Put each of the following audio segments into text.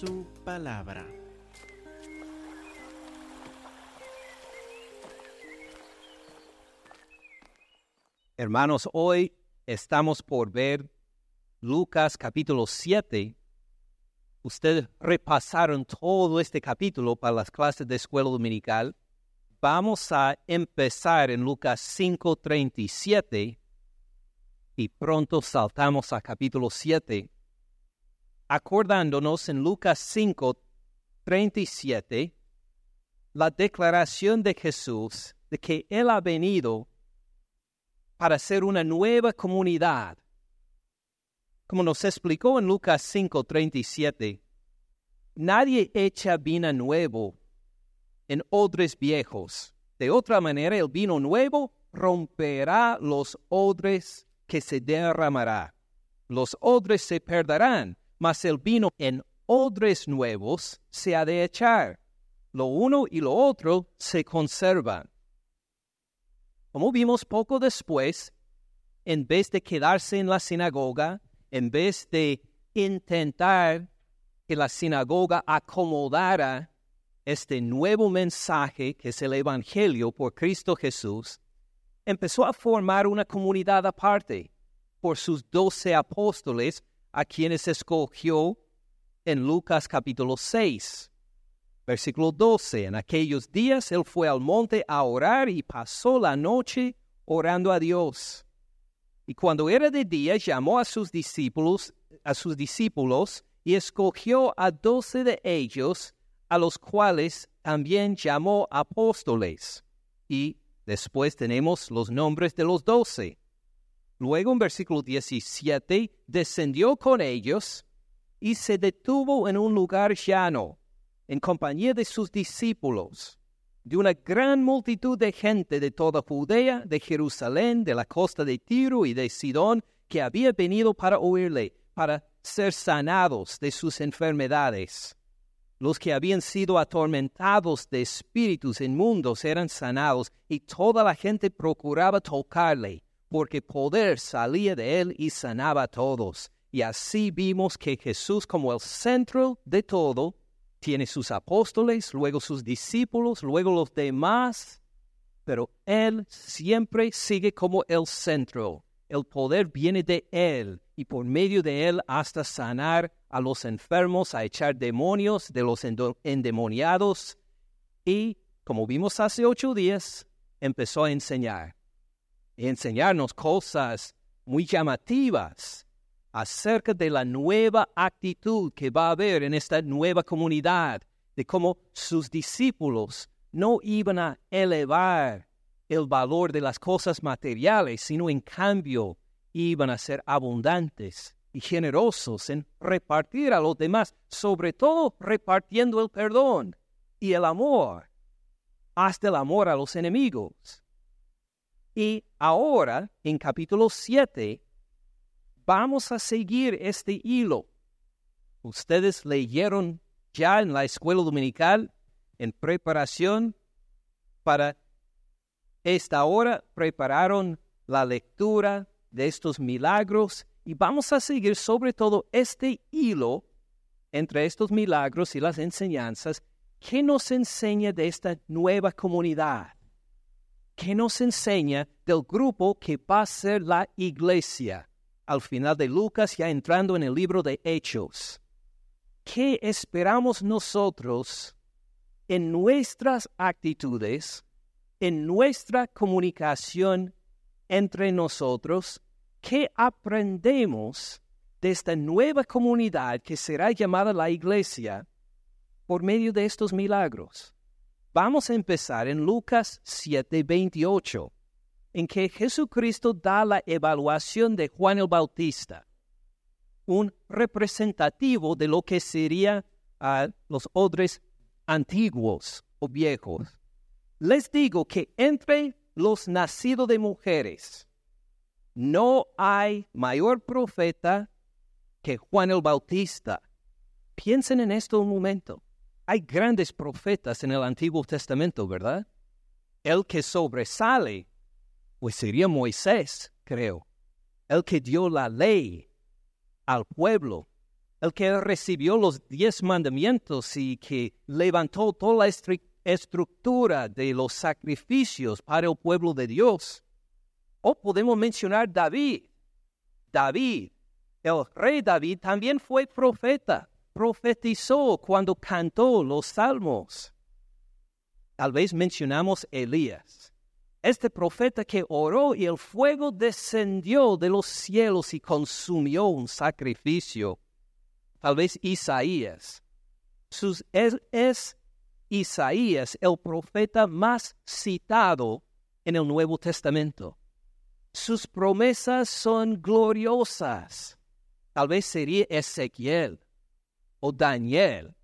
su palabra. Hermanos, hoy estamos por ver Lucas capítulo 7. Ustedes repasaron todo este capítulo para las clases de escuela dominical. Vamos a empezar en Lucas 5:37 y pronto saltamos a capítulo 7, acordándonos en Lucas 5:37 la declaración de Jesús de que Él ha venido para ser una nueva comunidad. Como nos explicó en Lucas 5:37, nadie echa vino nuevo en odres viejos. De otra manera, el vino nuevo romperá los odres que se derramará. Los odres se perderán, mas el vino en odres nuevos se ha de echar. Lo uno y lo otro se conservan. Como vimos poco después, en vez de quedarse en la sinagoga, en vez de intentar que la sinagoga acomodara este nuevo mensaje que es el Evangelio por Cristo Jesús, empezó a formar una comunidad aparte por sus doce apóstoles a quienes escogió en Lucas capítulo 6. Versículo 12. En aquellos días él fue al monte a orar y pasó la noche orando a Dios. Y cuando era de día llamó a sus discípulos, a sus discípulos y escogió a doce de ellos, a los cuales también llamó apóstoles. Y después tenemos los nombres de los doce. Luego en versículo 17 descendió con ellos y se detuvo en un lugar llano en compañía de sus discípulos, de una gran multitud de gente de toda Judea, de Jerusalén, de la costa de Tiro y de Sidón, que había venido para oírle, para ser sanados de sus enfermedades. Los que habían sido atormentados de espíritus inmundos eran sanados, y toda la gente procuraba tocarle, porque poder salía de él y sanaba a todos. Y así vimos que Jesús, como el centro de todo, tiene sus apóstoles, luego sus discípulos, luego los demás, pero Él siempre sigue como el centro. El poder viene de Él y por medio de Él hasta sanar a los enfermos, a echar demonios de los endemoniados y, como vimos hace ocho días, empezó a enseñar. Enseñarnos cosas muy llamativas acerca de la nueva actitud que va a haber en esta nueva comunidad, de cómo sus discípulos no iban a elevar el valor de las cosas materiales, sino en cambio iban a ser abundantes y generosos en repartir a los demás, sobre todo repartiendo el perdón y el amor, hasta el amor a los enemigos. Y ahora, en capítulo 7, vamos a seguir este hilo. Ustedes leyeron ya en la escuela dominical, en preparación para esta hora, prepararon la lectura de estos milagros y vamos a seguir sobre todo este hilo entre estos milagros y las enseñanzas que nos enseña de esta nueva comunidad, que nos enseña del grupo que va a ser la iglesia al final de Lucas, ya entrando en el libro de Hechos. ¿Qué esperamos nosotros en nuestras actitudes, en nuestra comunicación entre nosotros? ¿Qué aprendemos de esta nueva comunidad que será llamada la iglesia por medio de estos milagros? Vamos a empezar en Lucas 7:28 en que Jesucristo da la evaluación de Juan el Bautista, un representativo de lo que serían ah, los odres antiguos o viejos. Les digo que entre los nacidos de mujeres no hay mayor profeta que Juan el Bautista. Piensen en esto un momento. Hay grandes profetas en el Antiguo Testamento, ¿verdad? El que sobresale pues sería Moisés, creo, el que dio la ley al pueblo el que recibió los diez mandamientos y que levantó toda la estructura de los sacrificios para el pueblo de Dios. O podemos mencionar David. David, el rey David, también fue profeta. Profetizó cuando cantó los salmos. Tal vez mencionamos Elías. Este profeta que oró y el fuego descendió de los cielos y consumió un sacrificio. Tal vez Isaías. Sus, es Isaías el profeta más citado en el Nuevo Testamento. Sus promesas son gloriosas. Tal vez sería Ezequiel o Daniel,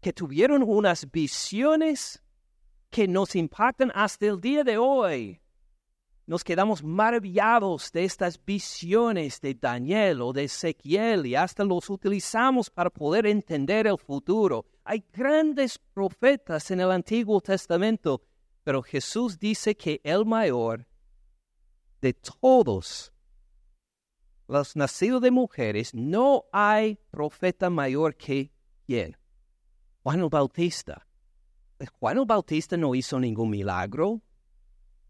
que tuvieron unas visiones que nos impactan hasta el día de hoy. Nos quedamos maravillados de estas visiones de Daniel o de Ezequiel y hasta los utilizamos para poder entender el futuro. Hay grandes profetas en el Antiguo Testamento, pero Jesús dice que el mayor de todos los nacidos de mujeres, no hay profeta mayor que quien. Juan el Bautista. Juan el Bautista no hizo ningún milagro,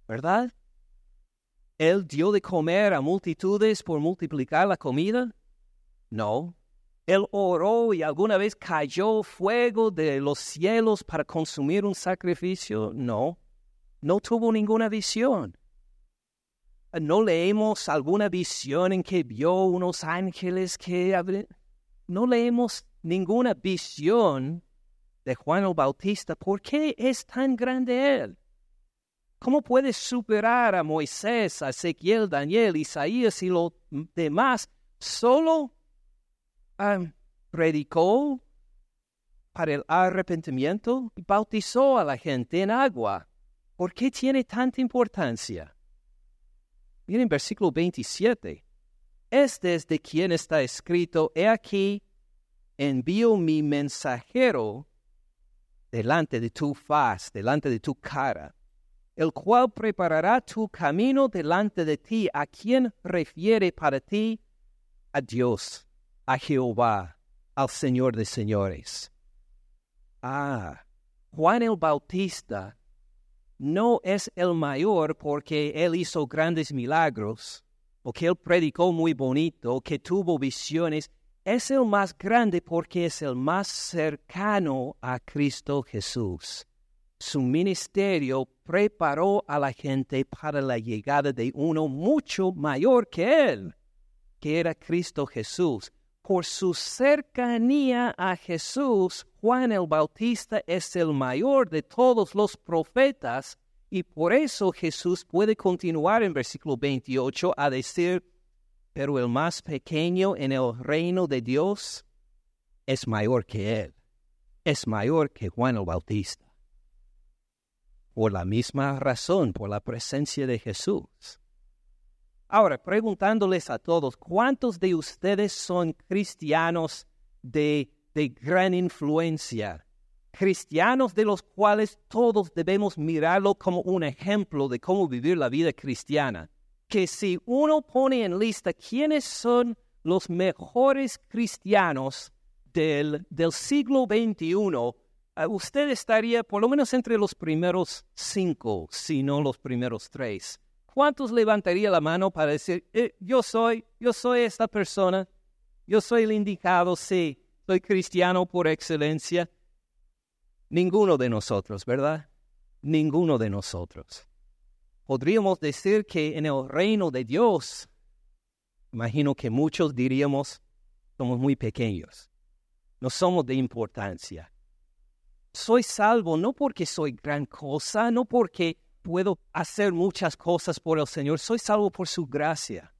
¿verdad? Él dio de comer a multitudes por multiplicar la comida. No. Él oró y alguna vez cayó fuego de los cielos para consumir un sacrificio. No. No tuvo ninguna visión. ¿No leemos alguna visión en que vio unos ángeles que... No leemos ninguna visión de Juan el Bautista. ¿Por qué es tan grande él? ¿Cómo puede superar a Moisés, a Ezequiel, Daniel, Isaías y los demás? Solo predicó para el arrepentimiento y bautizó a la gente en agua. ¿Por qué tiene tanta importancia? Miren versículo 27. Este es de quien está escrito, he aquí, envío mi mensajero delante de tu faz, delante de tu cara, el cual preparará tu camino delante de ti, a quien refiere para ti a Dios, a Jehová, al Señor de señores. Ah, Juan el Bautista no es el mayor porque él hizo grandes milagros, o que él predicó muy bonito, o que tuvo visiones. Es el más grande porque es el más cercano a Cristo Jesús. Su ministerio preparó a la gente para la llegada de uno mucho mayor que él, que era Cristo Jesús. Por su cercanía a Jesús, Juan el Bautista es el mayor de todos los profetas y por eso Jesús puede continuar en versículo 28 a decir, pero el más pequeño en el reino de Dios es mayor que él, es mayor que Juan el Bautista. Por la misma razón, por la presencia de Jesús. Ahora, preguntándoles a todos, ¿cuántos de ustedes son cristianos de, de gran influencia? Cristianos de los cuales todos debemos mirarlo como un ejemplo de cómo vivir la vida cristiana. Que si uno pone en lista quiénes son los mejores cristianos del, del siglo XXI, eh, usted estaría por lo menos entre los primeros cinco, si no los primeros tres. ¿Cuántos levantaría la mano para decir, eh, yo soy, yo soy esta persona, yo soy el indicado, sí, soy cristiano por excelencia? Ninguno de nosotros, ¿verdad? Ninguno de nosotros. Podríamos decir que en el reino de Dios, imagino que muchos diríamos, somos muy pequeños, no somos de importancia. Soy salvo no porque soy gran cosa, no porque puedo hacer muchas cosas por el Señor. Soy salvo por su gracia,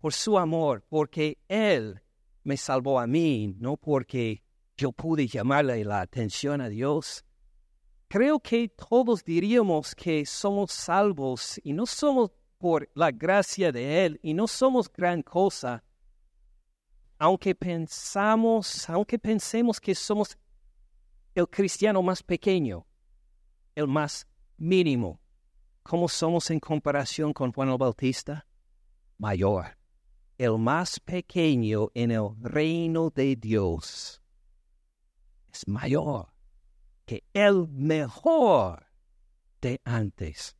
por su amor, porque Él me salvó a mí, no porque yo pude llamarle la atención a Dios. Creo que todos diríamos que somos salvos y no somos por la gracia de Él y no somos gran cosa, aunque pensamos, aunque pensemos que somos el cristiano más pequeño, el más mínimo. ¿Cómo somos en comparación con Juan el Bautista? Mayor, el más pequeño en el reino de Dios es mayor que el mejor de antes.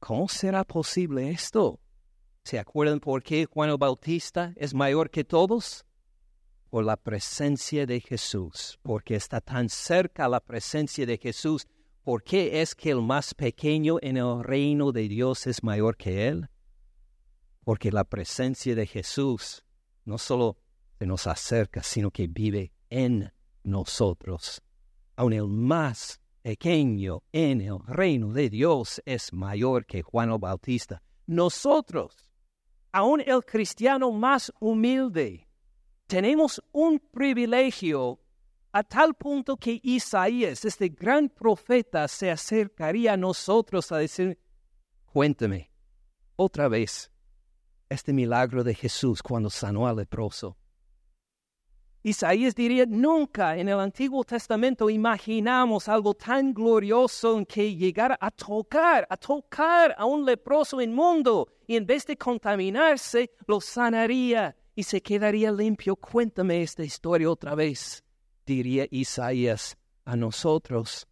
¿Cómo será posible esto? ¿Se acuerdan por qué Juan Bautista es mayor que todos? Por la presencia de Jesús, porque está tan cerca la presencia de Jesús. ¿Por qué es que el más pequeño en el reino de Dios es mayor que él? Porque la presencia de Jesús no solo se nos acerca, sino que vive en nosotros. Aun el más pequeño en el reino de Dios es mayor que Juan el Bautista. Nosotros, aun el cristiano más humilde, tenemos un privilegio a tal punto que Isaías, este gran profeta, se acercaría a nosotros a decir, cuéntame otra vez este milagro de Jesús cuando sanó al leproso. Isaías diría, nunca en el Antiguo Testamento imaginamos algo tan glorioso en que llegara a tocar, a tocar a un leproso inmundo y en vez de contaminarse, lo sanaría y se quedaría limpio. Cuéntame esta historia otra vez, diría Isaías a nosotros,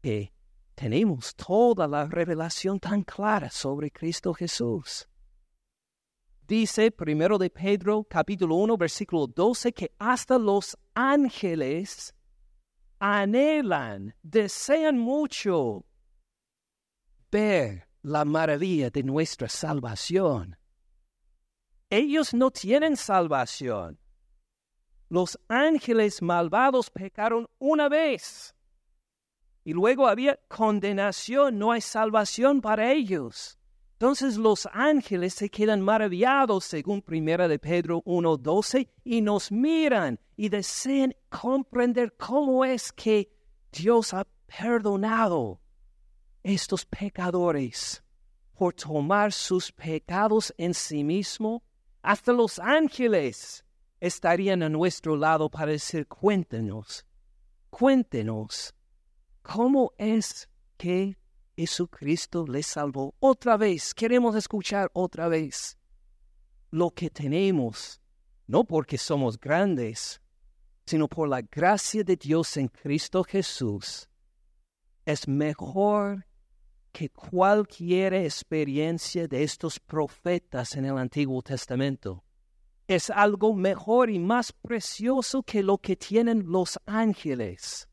que tenemos toda la revelación tan clara sobre Cristo Jesús dice primero de Pedro capítulo 1 versículo 12 que hasta los ángeles anhelan, desean mucho ver la maravilla de nuestra salvación. Ellos no tienen salvación. Los ángeles malvados pecaron una vez y luego había condenación, no hay salvación para ellos. Entonces los ángeles se quedan maravillados, según Primera de Pedro 1.12, y nos miran y desean comprender cómo es que Dios ha perdonado estos pecadores por tomar sus pecados en sí mismo. Hasta los ángeles estarían a nuestro lado para decir, cuéntenos, cuéntenos, ¿cómo es que Jesucristo le salvó. Otra vez, queremos escuchar otra vez lo que tenemos, no porque somos grandes, sino por la gracia de Dios en Cristo Jesús. Es mejor que cualquier experiencia de estos profetas en el Antiguo Testamento. Es algo mejor y más precioso que lo que tienen los ángeles.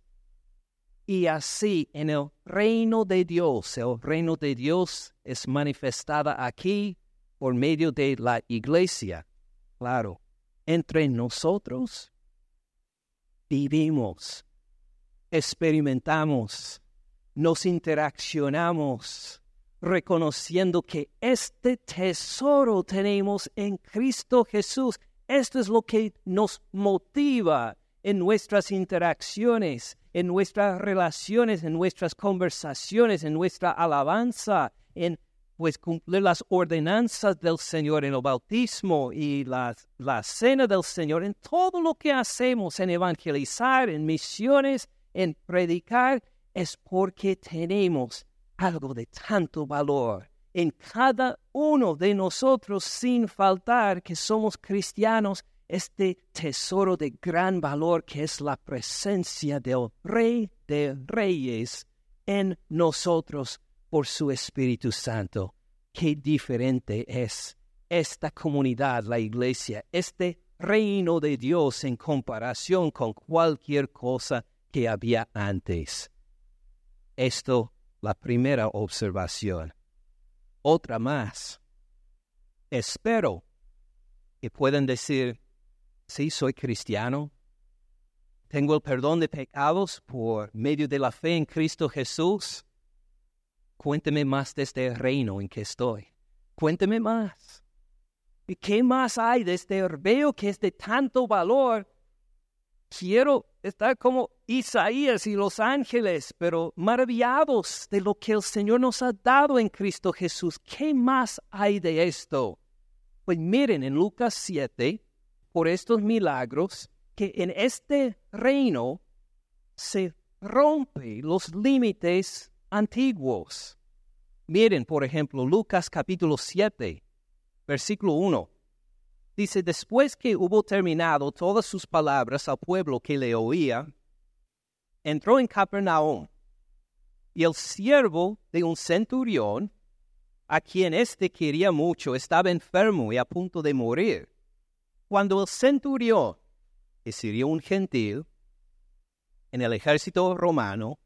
Y así en el reino de Dios, el reino de Dios es manifestada aquí por medio de la iglesia. Claro, entre nosotros vivimos, experimentamos, nos interaccionamos, reconociendo que este tesoro tenemos en Cristo Jesús. Esto es lo que nos motiva en nuestras interacciones, en nuestras relaciones, en nuestras conversaciones, en nuestra alabanza, en pues cumplir las ordenanzas del Señor en el bautismo y la, la cena del Señor, en todo lo que hacemos, en evangelizar, en misiones, en predicar, es porque tenemos algo de tanto valor en cada uno de nosotros sin faltar que somos cristianos este tesoro de gran valor que es la presencia del Rey de Reyes en nosotros por su Espíritu Santo. Qué diferente es esta comunidad, la iglesia, este reino de Dios en comparación con cualquier cosa que había antes. Esto, la primera observación. Otra más. Espero que puedan decir, sí, soy cristiano, tengo el perdón de pecados por medio de la fe en Cristo Jesús. Cuénteme más de este reino en que estoy. Cuénteme más. ¿Y qué más hay de este herbeo que es de tanto valor? Quiero estar como Isaías y los ángeles, pero maravillados de lo que el Señor nos ha dado en Cristo Jesús. ¿Qué más hay de esto? Pues miren en Lucas 7, por estos milagros que en este reino se rompe los límites antiguos. Miren, por ejemplo, Lucas capítulo 7, versículo 1. Dice, después que hubo terminado todas sus palabras al pueblo que le oía, entró en Capernaum. Y el siervo de un centurión, a quien éste quería mucho, estaba enfermo y a punto de morir. Cuando el centurión, que sería un gentil, en el ejército romano,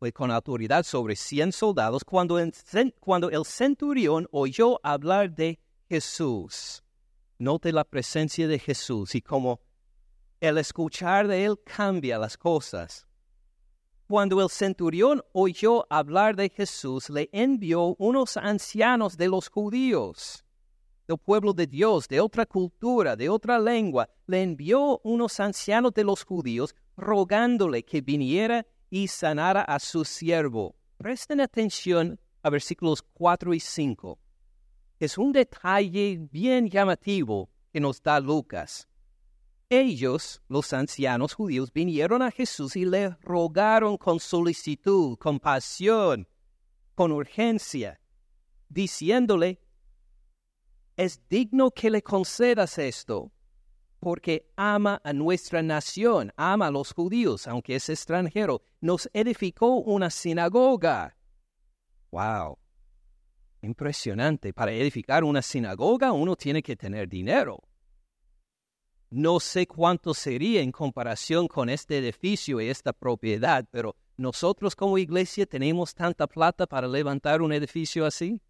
fue con autoridad sobre cien soldados, cuando el, cuando el centurión oyó hablar de Jesús, note la presencia de Jesús y cómo el escuchar de él cambia las cosas. Cuando el centurión oyó hablar de Jesús, le envió unos ancianos de los judíos, del pueblo de Dios, de otra cultura, de otra lengua. Le envió unos ancianos de los judíos rogándole que viniera y sanara a su siervo. Presten atención a versículos 4 y 5. Es un detalle bien llamativo que nos da Lucas. Ellos, los ancianos judíos, vinieron a Jesús y le rogaron con solicitud, con pasión, con urgencia, diciéndole, es digno que le concedas esto, porque ama a nuestra nación, ama a los judíos, aunque es extranjero. Nos edificó una sinagoga. ¡Wow! Impresionante. Para edificar una sinagoga uno tiene que tener dinero. No sé cuánto sería en comparación con este edificio y esta propiedad, pero nosotros como iglesia tenemos tanta plata para levantar un edificio así.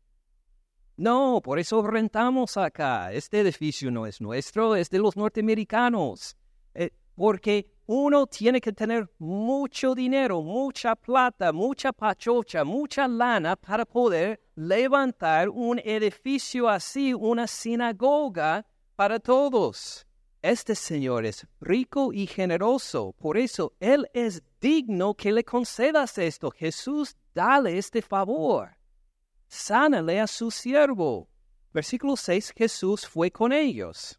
No, por eso rentamos acá. Este edificio no es nuestro, es de los norteamericanos. Eh, porque uno tiene que tener mucho dinero, mucha plata, mucha pachocha, mucha lana para poder levantar un edificio así, una sinagoga para todos. Este Señor es rico y generoso, por eso Él es digno que le concedas esto. Jesús, dale este favor. Sánale a su siervo. Versículo 6, Jesús fue con ellos.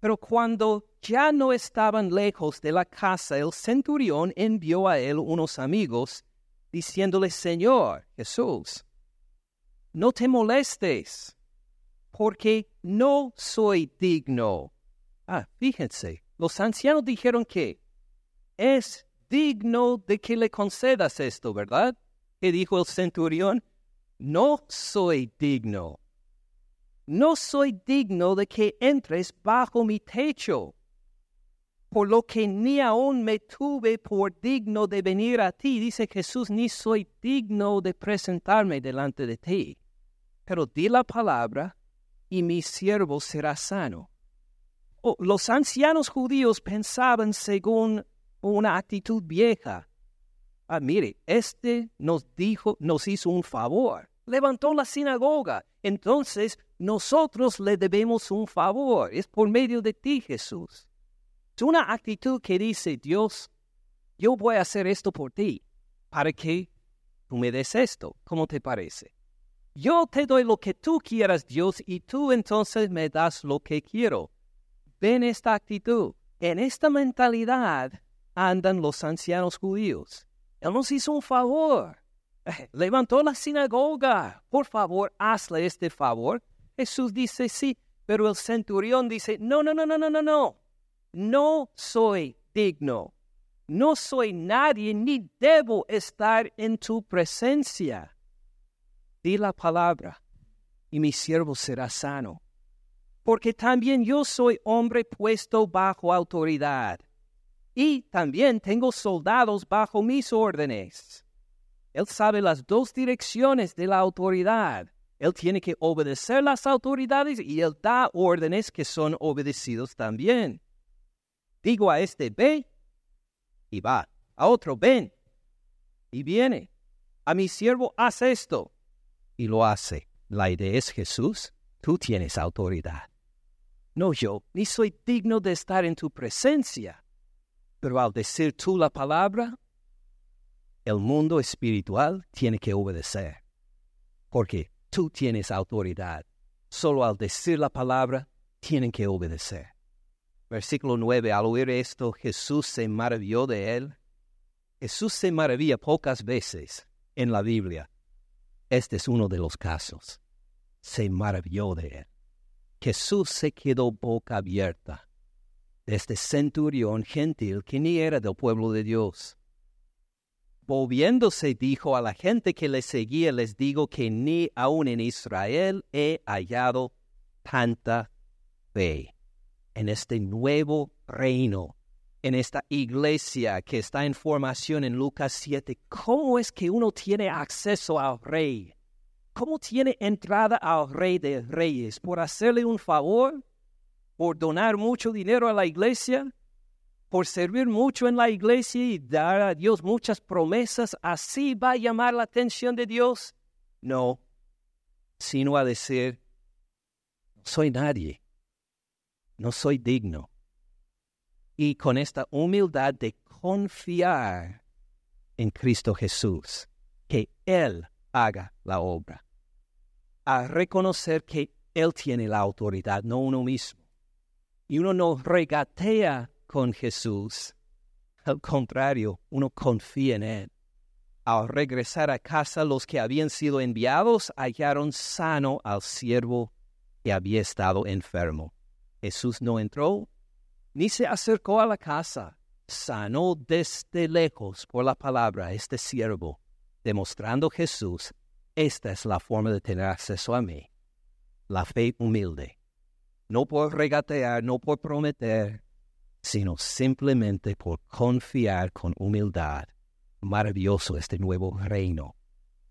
Pero cuando ya no estaban lejos de la casa, el centurión envió a él unos amigos, diciéndole, Señor Jesús, no te molestes, porque no soy digno Ah, fíjense, los ancianos dijeron que es digno de que le concedas esto, ¿verdad? Que dijo el centurión, no soy digno. No soy digno de que entres bajo mi techo, por lo que ni aún me tuve por digno de venir a ti, dice Jesús, ni soy digno de presentarme delante de ti. Pero di la palabra y mi siervo será sano. Oh, los ancianos judíos pensaban según una actitud vieja. Ah, mire, este nos dijo, nos hizo un favor, levantó la sinagoga, entonces nosotros le debemos un favor, es por medio de ti, Jesús. Es una actitud que dice, Dios, yo voy a hacer esto por ti, para que tú me des esto, ¿cómo te parece? Yo te doy lo que tú quieras, Dios, y tú entonces me das lo que quiero. Ven esta actitud. En esta mentalidad andan los ancianos judíos. Él nos hizo un favor. Levantó la sinagoga. Por favor, hazle este favor. Jesús dice sí, pero el centurión dice, no, no, no, no, no, no, no. No soy digno. No soy nadie ni debo estar en tu presencia. Di la palabra y mi siervo será sano porque también yo soy hombre puesto bajo autoridad, y también tengo soldados bajo mis órdenes. Él sabe las dos direcciones de la autoridad. Él tiene que obedecer las autoridades y él da órdenes que son obedecidos también. Digo a este, ve, y va. A otro, ven, y viene. A mi siervo, haz esto, y lo hace. La idea es Jesús, tú tienes autoridad no yo, ni soy digno de estar en tu presencia. Pero al decir tú la palabra, el mundo espiritual tiene que obedecer, porque tú tienes autoridad. Solo al decir la palabra, tienen que obedecer. Versículo 9, al oír esto, Jesús se maravilló de él. Jesús se maravilla pocas veces en la Biblia. Este es uno de los casos. Se maravilló de él Jesús se quedó boca abierta de este centurión gentil que ni era del pueblo de Dios. Volviéndose dijo a la gente que le seguía, les digo que ni aun en Israel he hallado tanta fe en este nuevo reino, en esta iglesia que está en formación en Lucas 7. ¿Cómo es que uno tiene acceso al rey? ¿Cómo tiene entrada al rey de reyes? ¿Por hacerle un favor? ¿Por donar mucho dinero a la iglesia? ¿Por servir mucho en la iglesia y dar a Dios muchas promesas? ¿Así va a llamar la atención de Dios? No, sino a decir, soy nadie, no soy digno. Y con esta humildad de confiar en Cristo Jesús, que Él haga la obra, a reconocer que Él tiene la autoridad, no uno mismo. Y uno no regatea con Jesús, al contrario, uno confía en Él. Al regresar a casa, los que habían sido enviados hallaron sano al siervo que había estado enfermo. Jesús no entró ni se acercó a la casa, sanó desde lejos por la palabra este siervo, demostrando Jesús, esta es la forma de tener acceso a mí, la fe humilde, no por regatear, no por prometer, sino simplemente por confiar con humildad. Maravilloso este nuevo reino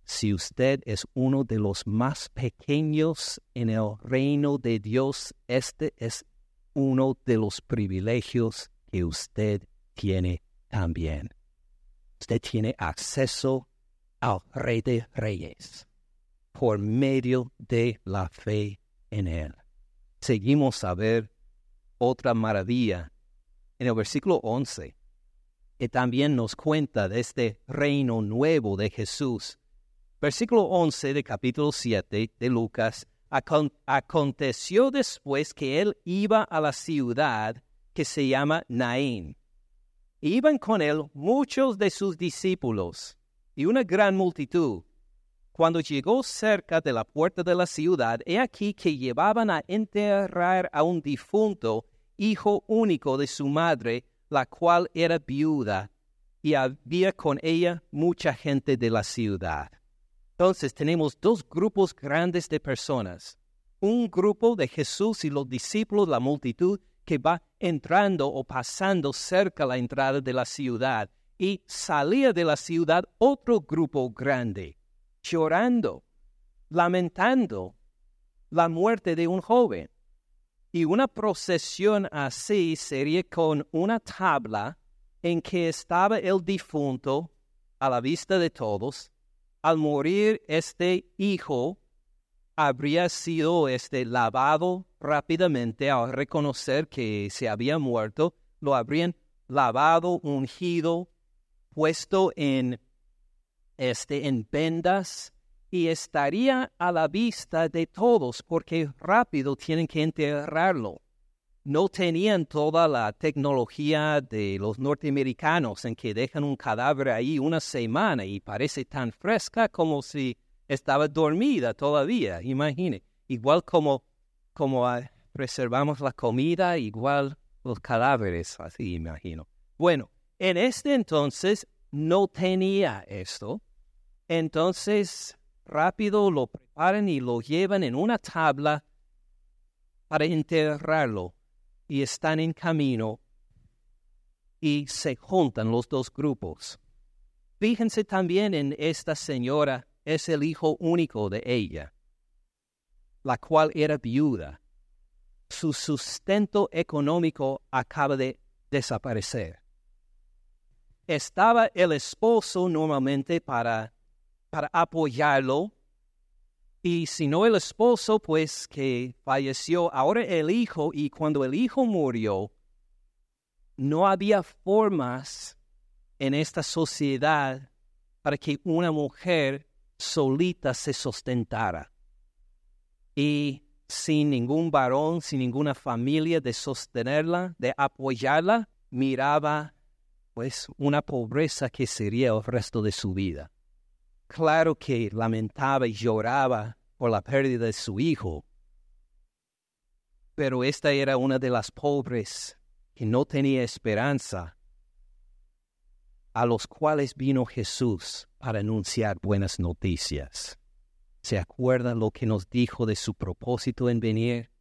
si usted es uno de los más pequeños en el reino de Dios, este es uno de los privilegios que usted tiene también. Usted tiene acceso al Rey de Reyes por medio de la fe en Él. Seguimos a ver otra maravilla en el versículo 11, que también nos cuenta de este reino nuevo de Jesús Versículo 11 de capítulo 7 de Lucas. aconteció después que él iba a la ciudad que se llama Naín. Iban con él muchos de sus discípulos y una gran multitud. Cuando llegó cerca de la puerta de la ciudad, he aquí que llevaban a enterrar a un difunto, hijo único de su madre, la cual era viuda, y había con ella mucha gente de la ciudad. Entonces tenemos dos grupos grandes de personas. Un grupo de Jesús y los discípulos, la multitud, que va entrando o pasando cerca la entrada de la ciudad. Y salía de la ciudad otro grupo grande, llorando, lamentando la muerte de un joven. Y una procesión así sería con una tabla en que estaba el difunto a la vista de todos al morir este hijo, habría sido este lavado rápidamente al reconocer que se había muerto, lo habrían lavado, ungido, puesto en este en vendas y estaría a la vista de todos porque rápido tienen que enterrarlo no tenían toda la tecnología de los norteamericanos en que dejan un cadáver ahí una semana y parece tan fresca como si estaba dormida todavía, imagine. Igual como, como ah, preservamos la comida, igual los cadáveres, así imagino. Bueno, en este entonces no tenía esto, entonces rápido lo preparan y lo llevan en una tabla para enterrarlo y están en camino y se juntan los dos grupos. Fíjense también en esta señora, es el hijo único de ella, la cual era viuda. Su sustento económico acaba de desaparecer. Estaba el esposo normalmente para, para apoyarlo y si no el esposo, pues que falleció, ahora el hijo, y cuando el hijo murió, no había formas en esta sociedad para que una mujer solita se sustentara. Y sin ningún varón, sin ninguna familia de sostenerla, de apoyarla, miraba pues una pobreza que sería el resto de su vida. Claro que lamentaba y lloraba por la pérdida de su hijo, Pero esta era una de las pobres que no tenía esperanza, a los cuales vino Jesús para anunciar buenas noticias. ¿Se acuerdan lo que nos dijo de su propósito en venir?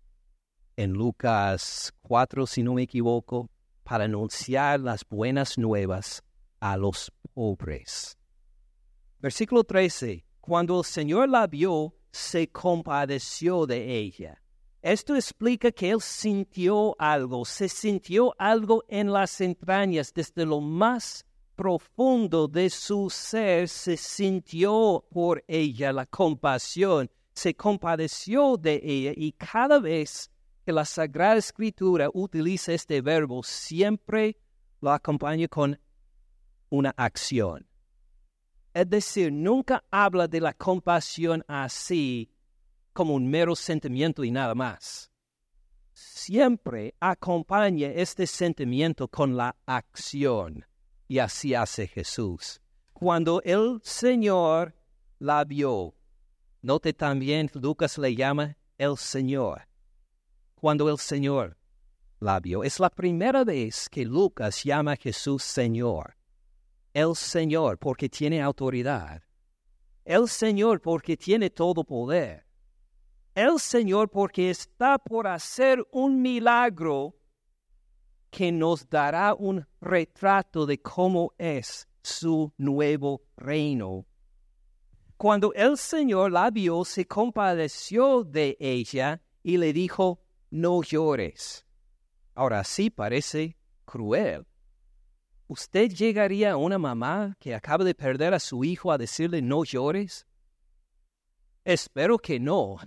En Lucas 4, si no me equivoco, para anunciar las buenas nuevas a los pobres. Versículo 13. Cuando el Señor la vio, se compadeció de ella. Esto explica que él sintió algo, se sintió algo en las entrañas, desde lo más profundo de su ser, se sintió por ella la compasión, se compadeció de ella y cada vez que la Sagrada Escritura utiliza este verbo, siempre lo acompaña con una acción. Es decir, nunca habla de la compasión así como un mero sentimiento y nada más. Siempre acompaña este sentimiento con la acción. Y así hace Jesús. Cuando el Señor la vio, note también Lucas le llama el Señor. Cuando el Señor la vio, es la primera vez que Lucas llama a Jesús Señor el Señor porque tiene autoridad, el Señor porque tiene todo poder, el Señor porque está por hacer un milagro que nos dará un retrato de cómo es su nuevo reino. Cuando el Señor la vio, se compadeció de ella y le dijo, no llores. Ahora sí parece cruel, ¿Usted llegaría a una mamá que acaba de perder a su hijo a decirle no llores? Espero que no.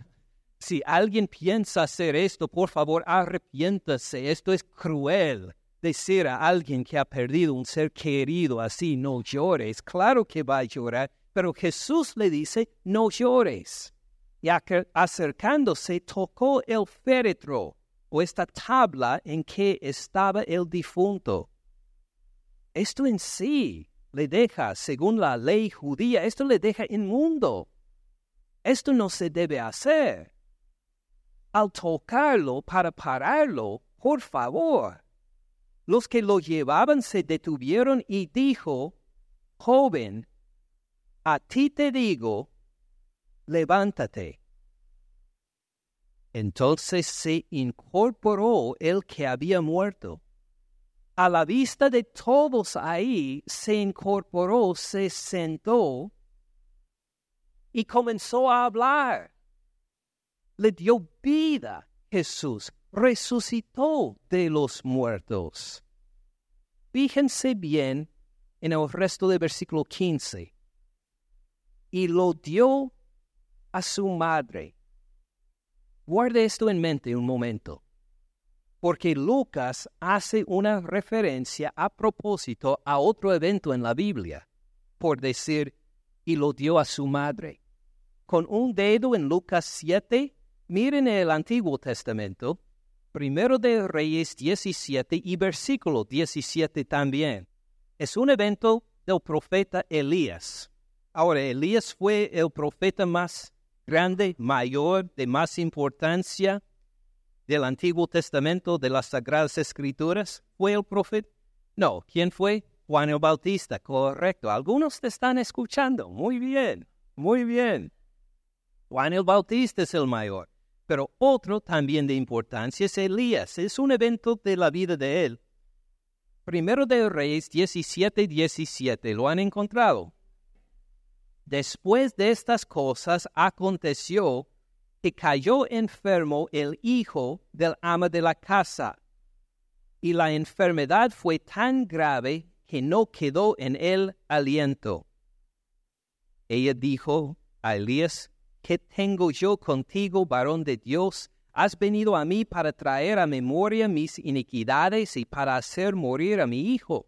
Si alguien piensa hacer esto, por favor, arrepiéntase. Esto es cruel. Decir a alguien que ha perdido un ser querido así, no llores. Claro que va a llorar, pero Jesús le dice, no llores. Y acercándose, tocó el féretro o esta tabla en que estaba el difunto esto en sí le deja, según la ley judía, esto le deja inmundo. Esto no se debe hacer. Al tocarlo para pararlo, por favor. Los que lo llevaban se detuvieron y dijo, joven, a ti te digo, levántate. Entonces se incorporó el que había muerto a la vista de todos ahí, se incorporó, se sentó y comenzó a hablar. Le dio vida Jesús, resucitó de los muertos. Fíjense bien en el resto del versículo 15. Y lo dio a su madre. Guarde esto en mente un momento porque Lucas hace una referencia a propósito a otro evento en la Biblia, por decir, y lo dio a su madre. Con un dedo en Lucas 7, miren el Antiguo Testamento, primero de Reyes 17 y versículo 17 también. Es un evento del profeta Elías. Ahora, Elías fue el profeta más grande, mayor, de más importancia del Antiguo Testamento de las Sagradas Escrituras fue el profeta? No, ¿quién fue? Juan el Bautista, correcto. Algunos te están escuchando. Muy bien, muy bien. Juan el Bautista es el mayor. Pero otro también de importancia es Elías. Es un evento de la vida de él. Primero de Reyes 17, 17. ¿Lo han encontrado? Después de estas cosas aconteció que cayó enfermo el hijo del ama de la casa, y la enfermedad fue tan grave que no quedó en él aliento. Ella dijo a Elías, ¿qué tengo yo contigo, varón de Dios? Has venido a mí para traer a memoria mis iniquidades y para hacer morir a mi hijo.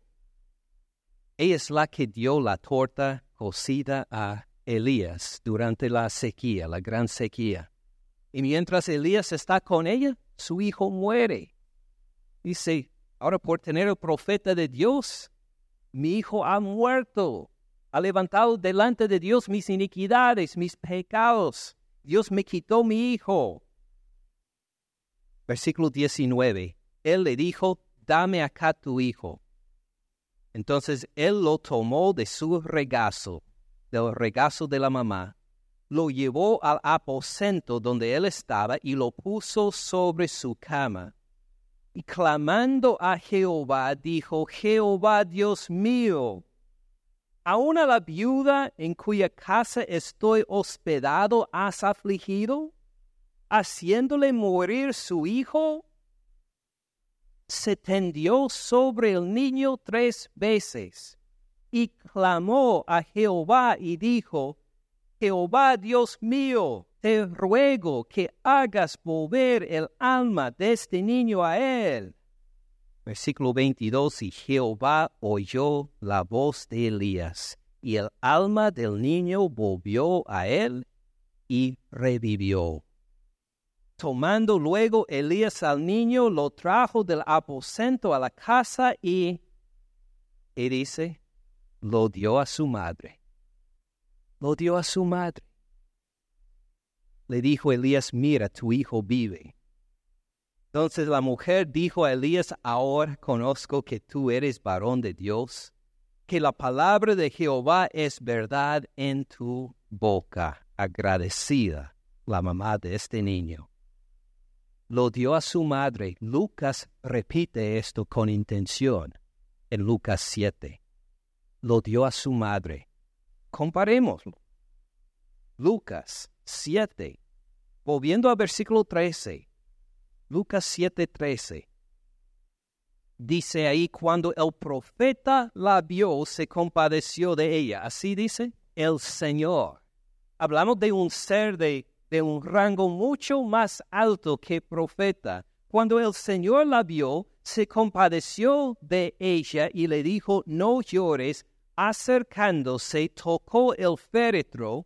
Ella es la que dio la torta cocida a Elías durante la sequía, la gran sequía. Y mientras Elías está con ella, su hijo muere. Dice, ahora por tener el profeta de Dios, mi hijo ha muerto. Ha levantado delante de Dios mis iniquidades, mis pecados. Dios me quitó mi hijo. Versículo 19. Él le dijo, dame acá tu hijo. Entonces él lo tomó de su regazo, del regazo de la mamá, lo llevó al aposento donde él estaba y lo puso sobre su cama. Y clamando a Jehová, dijo, Jehová Dios mío, ¿aún a la viuda en cuya casa estoy hospedado has afligido, haciéndole morir su hijo? Se tendió sobre el niño tres veces y clamó a Jehová y dijo, Jehová Dios mío, te ruego que hagas volver el alma de este niño a él. Versículo 22, y Jehová oyó la voz de Elías, y el alma del niño volvió a él y revivió. Tomando luego Elías al niño, lo trajo del aposento a la casa y, y dice, lo dio a su madre lo dio a su madre. Le dijo Elías, mira, tu hijo vive. Entonces la mujer dijo a Elías, ahora conozco que tú eres varón de Dios, que la palabra de Jehová es verdad en tu boca. Agradecida la mamá de este niño. Lo dio a su madre. Lucas repite esto con intención en Lucas 7. Lo dio a su madre. Comparémoslo. Lucas 7, volviendo al versículo 13. Lucas 7, 13. Dice ahí, cuando el profeta la vio, se compadeció de ella. Así dice el Señor. Hablamos de un ser de, de un rango mucho más alto que profeta. Cuando el Señor la vio, se compadeció de ella y le dijo, no llores, acercándose, tocó el féretro,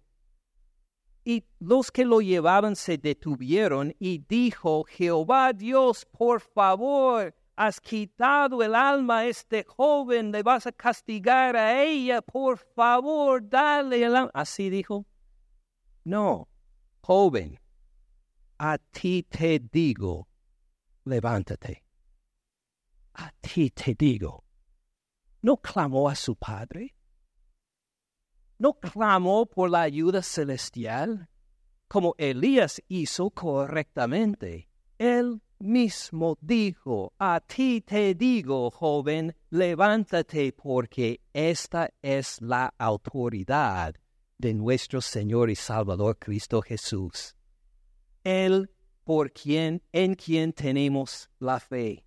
y los que lo llevaban se detuvieron y dijo, Jehová Dios, por favor, has quitado el alma a este joven, le vas a castigar a ella, por favor, dale el alma. Así dijo. No, joven, a ti te digo, levántate. A ti te digo, ¿No clamó a su Padre? ¿No clamó por la ayuda celestial? Como Elías hizo correctamente. Él mismo dijo, a ti te digo, joven, levántate porque esta es la autoridad de nuestro Señor y Salvador Cristo Jesús. Él por quien, en quien tenemos la fe.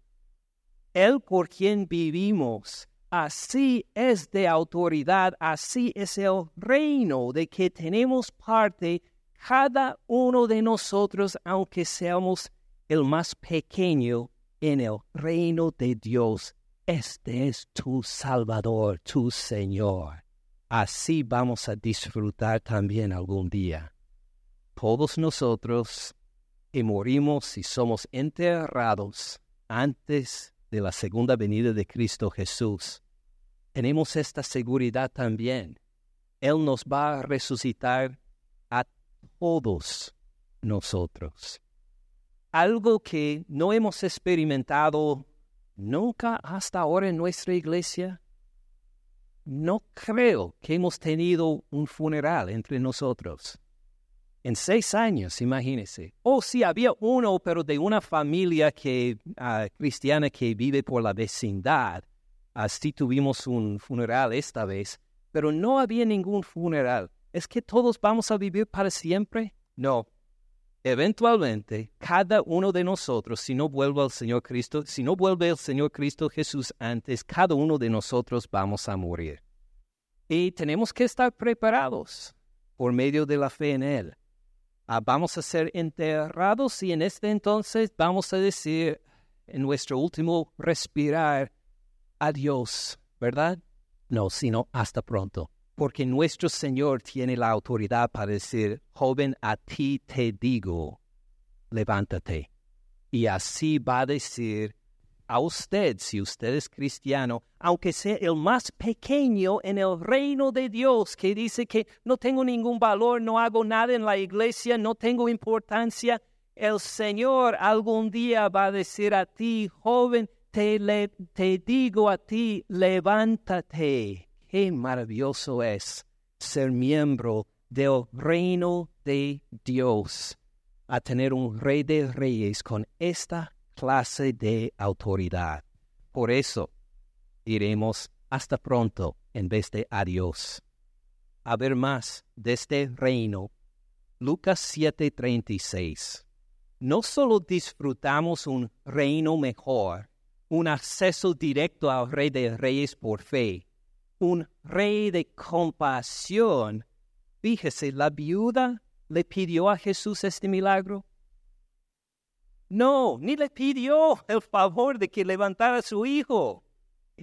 Él por quien vivimos Así es de autoridad, así es el reino de que tenemos parte cada uno de nosotros, aunque seamos el más pequeño en el reino de Dios. Este es tu Salvador, tu Señor. Así vamos a disfrutar también algún día. Todos nosotros que morimos y somos enterrados antes de la segunda venida de Cristo Jesús, tenemos esta seguridad también. Él nos va a resucitar a todos nosotros. Algo que no hemos experimentado nunca hasta ahora en nuestra iglesia. No creo que hemos tenido un funeral entre nosotros. En seis años, imagínense. O oh, si había uno, pero de una familia que, ah, cristiana que vive por la vecindad. Así tuvimos un funeral esta vez, pero no había ningún funeral. ¿Es que todos vamos a vivir para siempre? No. Eventualmente, cada uno de nosotros, si no vuelve al Señor Cristo, si no vuelve el Señor Cristo Jesús antes, cada uno de nosotros vamos a morir. Y tenemos que estar preparados por medio de la fe en Él. Ah, vamos a ser enterrados y en este entonces vamos a decir en nuestro último respirar, adiós, ¿verdad? No, sino hasta pronto. Porque nuestro Señor tiene la autoridad para decir, joven, a ti te digo, levántate. Y así va a decir a usted, si usted es cristiano, aunque sea el más pequeño en el reino de Dios, que dice que no tengo ningún valor, no hago nada en la iglesia, no tengo importancia, el Señor algún día va a decir a ti, joven, te, te digo a ti, levántate. Qué maravilloso es ser miembro del reino de Dios, a tener un rey de reyes con esta clase de autoridad. Por eso iremos hasta pronto en vez de adiós. A ver más de este reino. Lucas 7:36. No solo disfrutamos un reino mejor, un acceso directo al Rey de Reyes por fe, un Rey de compasión. Fíjese, la viuda le pidió a Jesús este milagro. No, ni le pidió el favor de que levantara a su hijo.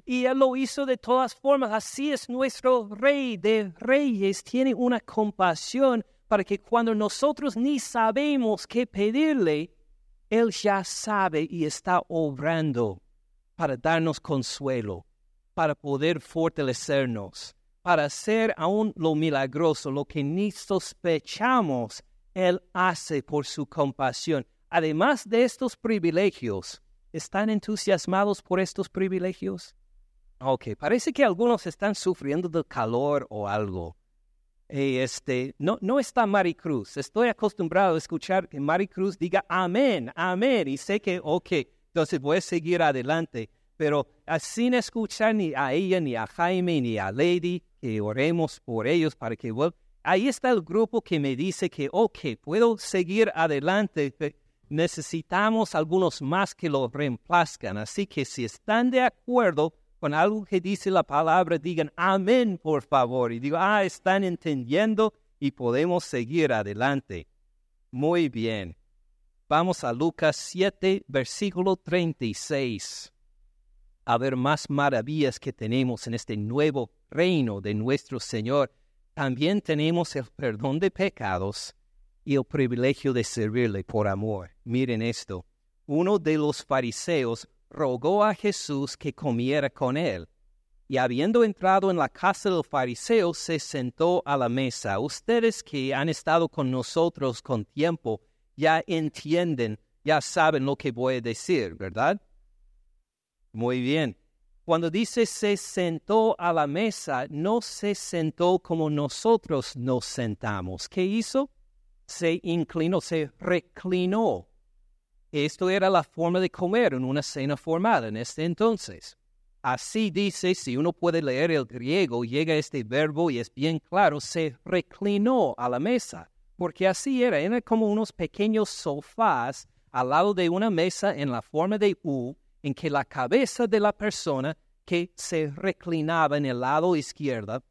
Y Él lo hizo de todas formas. Así es nuestro Rey de Reyes. Tiene una compasión para que cuando nosotros ni sabemos qué pedirle, Él ya sabe y está obrando para darnos consuelo, para poder fortalecernos, para hacer aún lo milagroso, lo que ni sospechamos, Él hace por su compasión. Además de estos privilegios, ¿están entusiasmados por estos privilegios? Ok, parece que algunos están sufriendo del calor o algo. Eh, este, no, no está Maricruz. Estoy acostumbrado a escuchar que Maricruz diga amén, amén. Y sé que, ok, entonces voy a seguir adelante. Pero sin escuchar ni a ella, ni a Jaime, ni a Lady, que oremos por ellos para que vuelvan. Ahí está el grupo que me dice que, ok, puedo seguir adelante. Necesitamos algunos más que lo reemplazcan. Así que si están de acuerdo, con algo que dice la palabra, digan amén, por favor. Y digo, ah, están entendiendo y podemos seguir adelante. Muy bien. Vamos a Lucas 7, versículo 36. A ver más maravillas que tenemos en este nuevo reino de nuestro Señor. También tenemos el perdón de pecados y el privilegio de servirle por amor. Miren esto. Uno de los fariseos rogó a Jesús que comiera con él. Y habiendo entrado en la casa del fariseo, se sentó a la mesa. Ustedes que han estado con nosotros con tiempo, ya entienden, ya saben lo que voy a decir, ¿verdad? Muy bien. Cuando dice se sentó a la mesa, no se sentó como nosotros nos sentamos. ¿Qué hizo? Se inclinó, se reclinó esto era la forma de comer en una cena formal en este entonces. Así dice, si uno puede leer el griego, llega este verbo y es bien claro, se reclinó a la mesa, porque así era, eran como unos pequeños sofás al lado de una mesa en la forma de U, en que la cabeza de la persona que se reclinaba en el lado izquierdo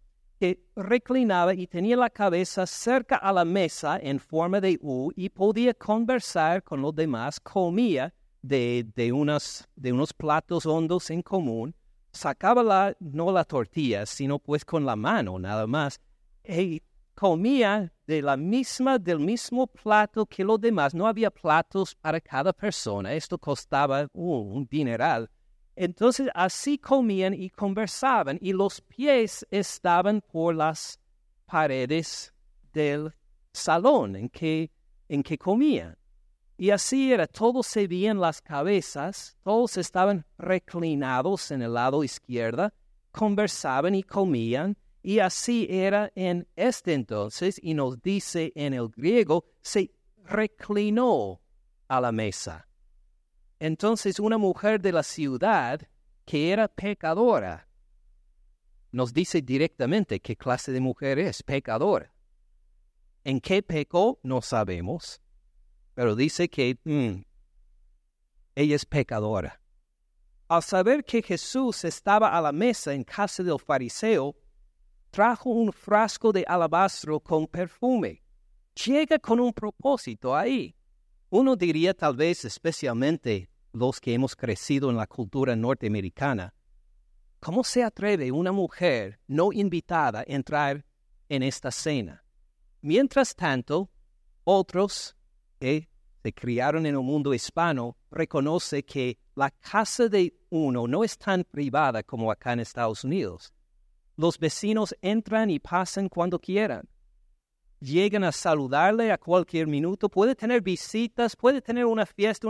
reclinaba y tenía la cabeza cerca a la mesa en forma de U y podía conversar con los demás, comía de, de, unos, de unos platos hondos en común, sacaba la, no la tortilla, sino pues con la mano nada más, y comía de la misma, del mismo plato que los demás. No había platos para cada persona, esto costaba un dineral. Entonces así comían y conversaban y los pies estaban por las paredes del salón en que, en que comían. Y así era, todos se veían las cabezas, todos estaban reclinados en el lado izquierdo, conversaban y comían, y así era en este entonces, y nos dice en el griego, se reclinó a la mesa. Entonces una mujer de la ciudad que era pecadora nos dice directamente qué clase de mujer es pecadora. ¿En qué pecó? No sabemos, pero dice que mm, ella es pecadora. Al saber que Jesús estaba a la mesa en casa del fariseo, trajo un frasco de alabastro con perfume. Llega con un propósito ahí. Uno diría tal vez especialmente los que hemos crecido en la cultura norteamericana, ¿cómo se atreve una mujer no invitada a entrar en esta cena? Mientras tanto, otros que se criaron en un mundo hispano reconoce que la casa de uno no es tan privada como acá en Estados Unidos. Los vecinos entran y pasan cuando quieran. Llegan a saludarle a cualquier minuto, puede tener visitas, puede tener una fiesta,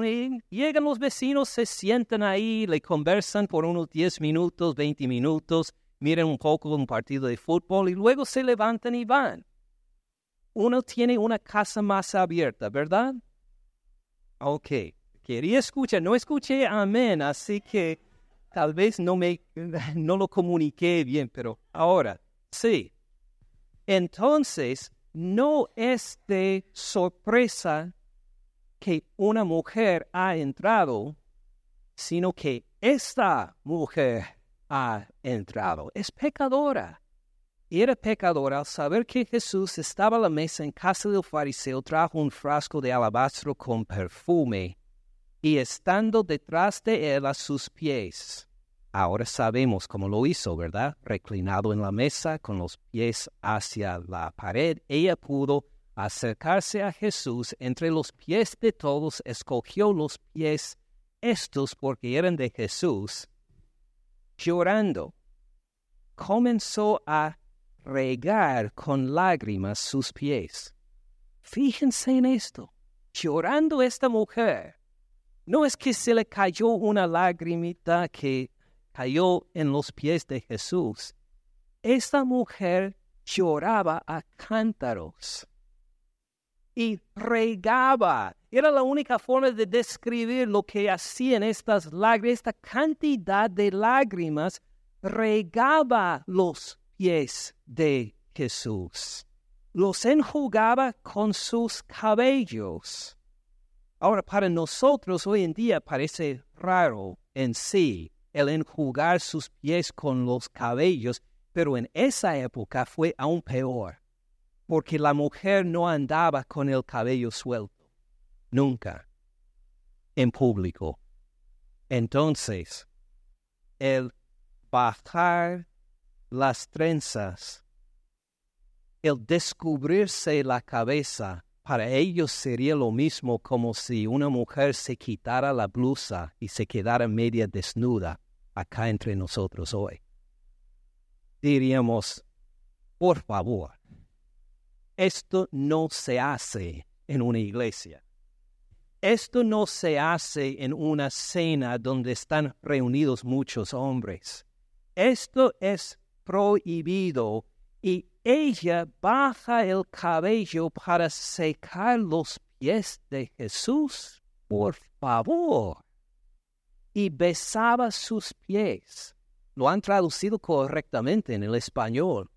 llegan los vecinos, se sientan ahí, le conversan por unos 10 minutos, 20 minutos, miren un poco un partido de fútbol y luego se levantan y van. Uno tiene una casa más abierta, ¿verdad? Ok, quería escuchar, no escuché amén, así que tal vez no me no lo comuniqué bien, pero ahora sí. Entonces, no es de sorpresa que una mujer ha entrado, sino que esta mujer ha entrado. Es pecadora. Era pecadora al saber que Jesús estaba a la mesa en casa del fariseo, trajo un frasco de alabastro con perfume y estando detrás de él a sus pies Ahora sabemos cómo lo hizo, ¿verdad? Reclinado en la mesa con los pies hacia la pared, ella pudo acercarse a Jesús entre los pies de todos, escogió los pies estos porque eran de Jesús, llorando. Comenzó a regar con lágrimas sus pies. Fíjense en esto, llorando esta mujer. No es que se le cayó una lagrimita que cayó en los pies de Jesús. Esta mujer lloraba a cántaros y regaba. Era la única forma de describir lo que hacían estas lágrimas, esta cantidad de lágrimas regaba los pies de Jesús. Los enjugaba con sus cabellos. Ahora, para nosotros hoy en día parece raro en sí, el enjugar sus pies con los cabellos, pero en esa época fue aún peor, porque la mujer no andaba con el cabello suelto, nunca, en público. Entonces, el bajar las trenzas, el descubrirse la cabeza, para ellos sería lo mismo como si una mujer se quitara la blusa y se quedara media desnuda acá entre nosotros hoy. Diríamos, por favor, esto no se hace en una iglesia. Esto no se hace en una cena donde están reunidos muchos hombres. Esto es prohibido y ella baja el cabello para secar los pies de Jesús. Por favor y besaba sus pies. Lo han traducido correctamente en el español,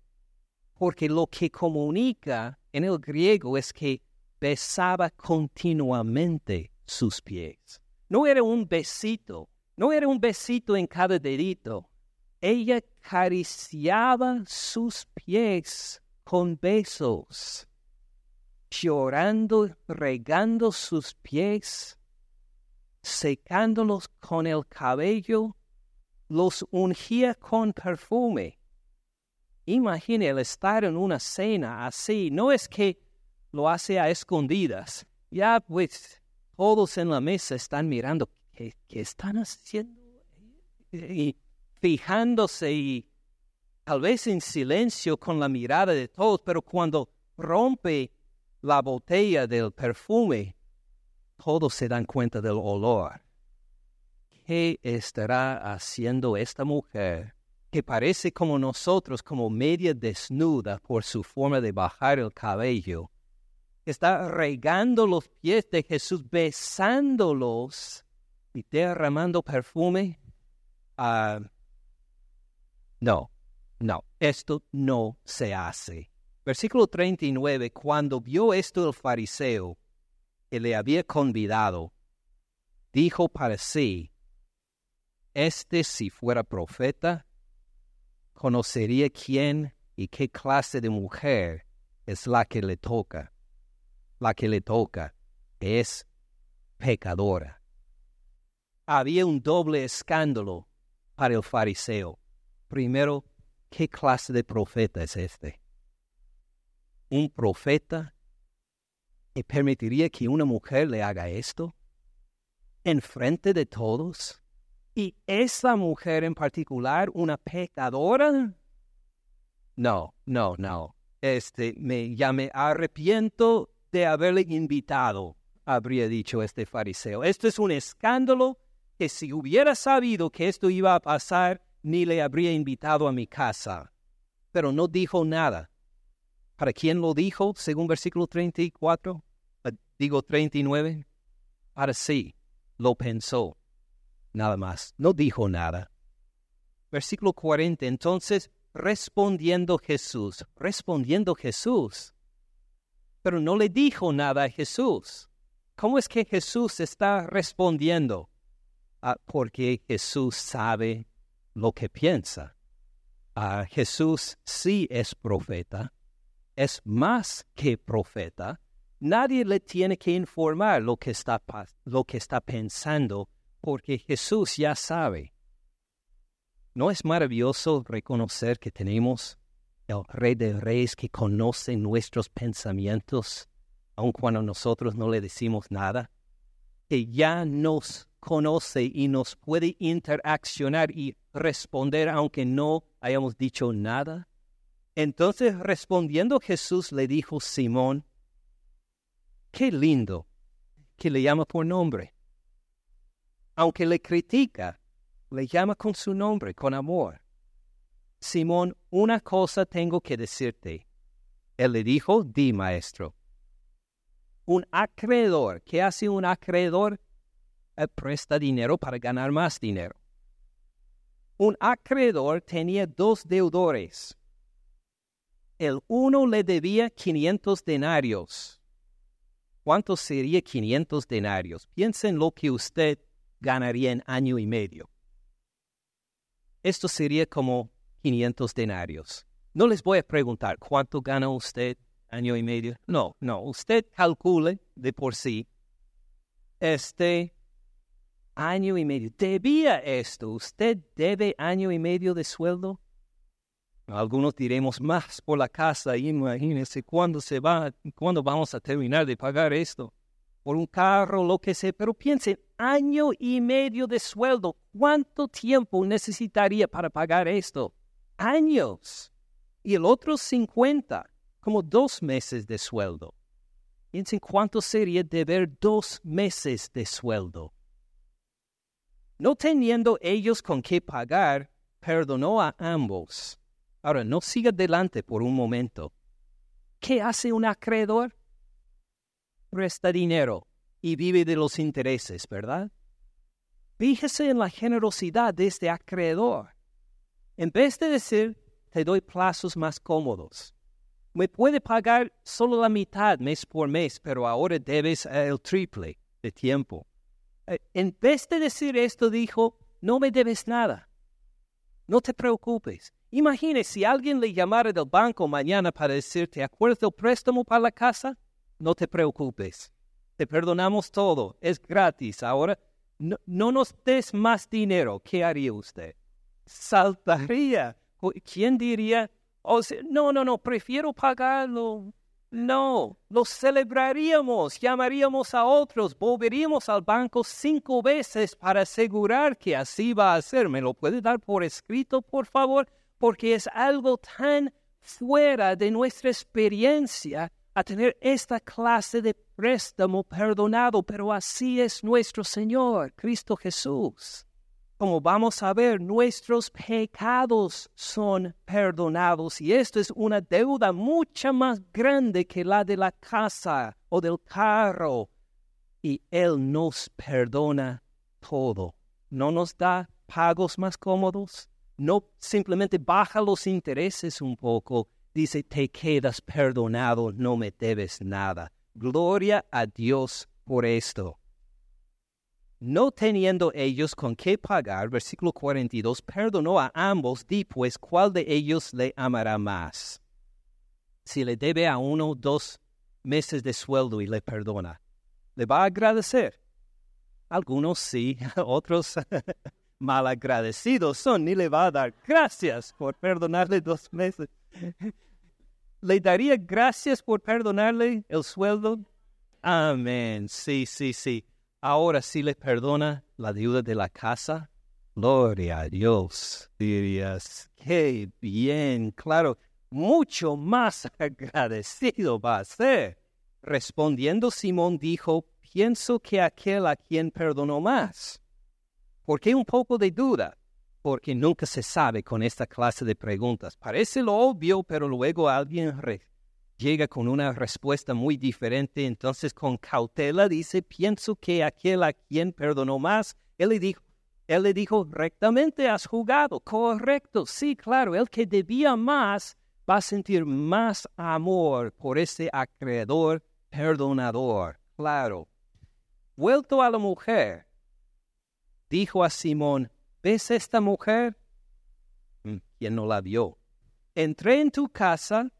porque lo que comunica en el griego es que besaba continuamente sus pies. No era un besito, no era un besito en cada dedito. Ella acariciaba sus pies con besos, llorando, regando sus pies secándolos con el cabello, los ungía con perfume. Imagine el estar en una cena así, no es que lo hace a escondidas. Ya pues todos en la mesa están mirando qué, están haciendo y fijándose y tal vez en silencio con la mirada de todos, pero cuando rompe la botella del perfume, todos se dan cuenta del olor. ¿Qué estará haciendo esta mujer que parece como nosotros, como media desnuda por su forma de bajar el cabello? Está regando los pies de Jesús, besándolos y derramando perfume. Ah, no, no, esto no se hace. Versículo 39, cuando vio esto el fariseo, que le había convidado, dijo para sí, este si fuera profeta, conocería quién y qué clase de mujer es la que le toca. La que le toca es pecadora. Había un doble escándalo para el fariseo. Primero, ¿qué clase de profeta es este? Un profeta ¿Y permitiría que una mujer le haga esto? ¿En frente de todos? ¿Y esa mujer en particular una pecadora? No, no, no. este, me, ya me arrepiento de haberle invitado, habría dicho este fariseo. Esto es un escándalo que si hubiera sabido que esto iba a pasar, ni le habría invitado a mi casa. Pero no dijo nada. ¿Para quién lo dijo, según versículo 34? Eh, digo 39. Para sí, lo pensó. Nada más. No dijo nada. Versículo 40. Entonces, respondiendo Jesús, respondiendo Jesús, pero no le dijo nada a Jesús. ¿Cómo es que Jesús está respondiendo? Ah, porque Jesús sabe lo que piensa. Ah, Jesús sí es profeta, es más que profeta. Nadie le tiene que informar lo que está, pensando, porque Jesús ya sabe. ¿No es maravilloso reconocer que tenemos el Rey de Reyes que conoce nuestros pensamientos, aun cuando nosotros no le decimos nada? Que ya nos conoce y nos puede interaccionar y responder aunque no hayamos dicho nada? Entonces respondiendo Jesús le dijo Simón, qué lindo que le llama por nombre. Aunque le critica, le llama con su nombre, con amor. Simón, una cosa tengo que decirte. Él le dijo, di maestro. Un acreedor, ¿qué hace un acreedor? presta dinero para ganar más dinero. Un acreedor tenía dos deudores. El uno le debía 500 denarios. ¿Cuánto sería 500 denarios? Piensen lo que usted ganaría en año y medio. Esto sería como 500 denarios. No les voy a preguntar cuánto gana usted año y medio. No, no, usted calcule de por sí. Este año y medio. ¿Debía esto? ¿Usted debe año y medio de sueldo? Algunos diremos más por la casa. Imagínese cuándo se va, cuándo vamos a terminar de pagar esto. Por un carro, lo que sea. Pero piense, año y medio de sueldo. ¿Cuánto tiempo necesitaría para pagar esto? Años. Y el otro 50, como dos meses de sueldo. Piensen cuánto sería deber dos meses de sueldo. No teniendo ellos con qué pagar, perdonó a ambos. Ahora, no siga adelante por un momento. ¿Qué hace un acreedor? Presta dinero y vive de los intereses, ¿verdad? Fíjese en la generosidad de este acreedor. En vez de decir, te doy plazos más cómodos, me puede pagar solo la mitad mes por mes, pero ahora debes el triple de tiempo. Eh, en vez de decir esto, dijo, no me debes nada. No te preocupes. Imagine si alguien le llamara del banco mañana para decirte, ¿acuerdas del préstamo para la casa? No te preocupes. Te perdonamos todo. Es gratis. Ahora, no, no nos des más dinero. ¿Qué haría usted? Saltaría. ¿Quién diría? Oh, no, no, no, prefiero pagarlo no, lo celebraríamos, llamaríamos a otros, volveríamos al banco cinco veces para asegurar que así va a ser. ¿Me lo puede dar por escrito, por favor? Porque es algo tan fuera de nuestra experiencia a tener esta clase de préstamo perdonado, pero así es nuestro Señor, Cristo Jesús como vamos a ver, nuestros pecados son perdonados y esto es una deuda mucho más grande que la de la casa o del carro. Y Él nos perdona todo. No nos da pagos más cómodos. No simplemente baja los intereses un poco. Dice, te quedas perdonado, no me debes nada. Gloria a Dios por esto. No teniendo ellos con qué pagar, versículo 42, perdonó a ambos, di pues, ¿cuál de ellos le amará más? Si le debe a uno dos meses de sueldo y le perdona, ¿le va a agradecer? Algunos sí, otros mal agradecidos son, ni le va a dar gracias por perdonarle dos meses. ¿Le daría gracias por perdonarle el sueldo? Amén, sí, sí, sí. Ahora sí le perdona la deuda de la casa. Gloria a Dios, dirías. Qué bien, claro. mucho más agradecido va a ser. Respondiendo Simón dijo, pienso que aquel a quien perdonó más. ¿Por qué un poco de duda? Porque nunca se sabe con esta clase de preguntas. Parece lo obvio, pero luego alguien llega con una respuesta muy diferente. Entonces con cautela dice, pienso que aquel a quien perdonó más, él le dijo, él le dijo, rectamente has jugado, correcto, sí, claro, el que debía más va a sentir más amor por ese acreedor perdonador, claro. Vuelto a la mujer, dijo a Simón, ¿ves esta mujer? Mm, ¿Quién no la vio? Entré en tu casa,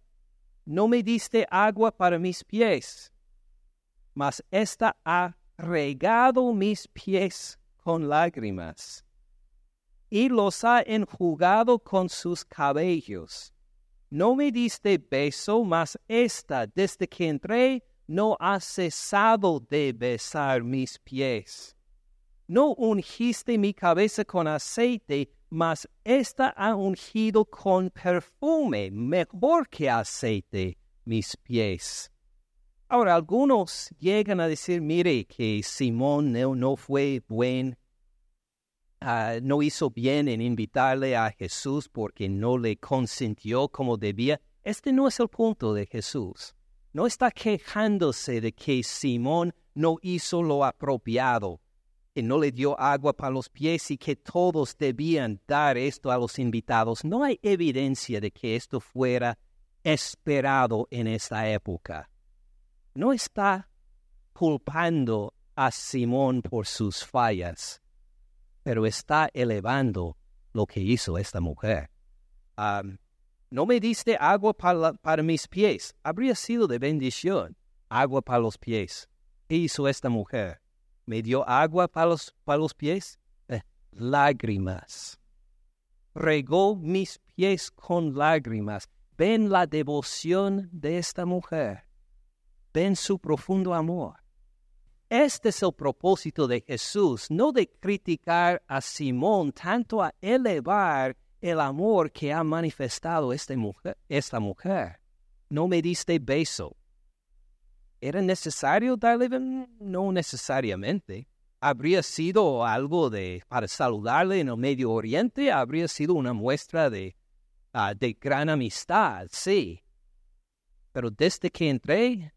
no me diste agua para mis pies, mas esta ha regado mis pies con lágrimas y los ha enjugado con sus cabellos. No me diste beso, mas esta, desde que entré, no ha cesado de besar mis pies. No ungiste mi cabeza con aceite, mas esta ha ungido con perfume, mejor que aceite, mis pies. Ahora, algunos llegan a decir, mire, que Simón no, fue buen, ah, no hizo bien en invitarle a Jesús porque no le consintió como debía. Este no es el punto de Jesús. No está quejándose de que Simón no hizo lo apropiado, que no le dio agua para los pies y que todos debían dar esto a los invitados. No hay evidencia de que esto fuera esperado en esta época no está culpando a Simón por sus fallas, pero está elevando lo que hizo esta mujer. no me diste agua para, mis pies, habría sido de bendición, agua para los pies. ¿Qué hizo esta mujer? ¿Me dio agua para los, para los pies? Eh, lágrimas. Regó mis pies con lágrimas. Ven la devoción de esta mujer ven su profundo amor. Este es el propósito de Jesús, no de criticar a Simón, tanto a elevar el amor que ha manifestado esta mujer. Esta mujer. No me diste beso. ¿Era necesario darle? No necesariamente. ¿Habría sido algo de para saludarle en el Medio Oriente? Habría sido una muestra de, ah, de gran amistad, sí. Pero desde que entré,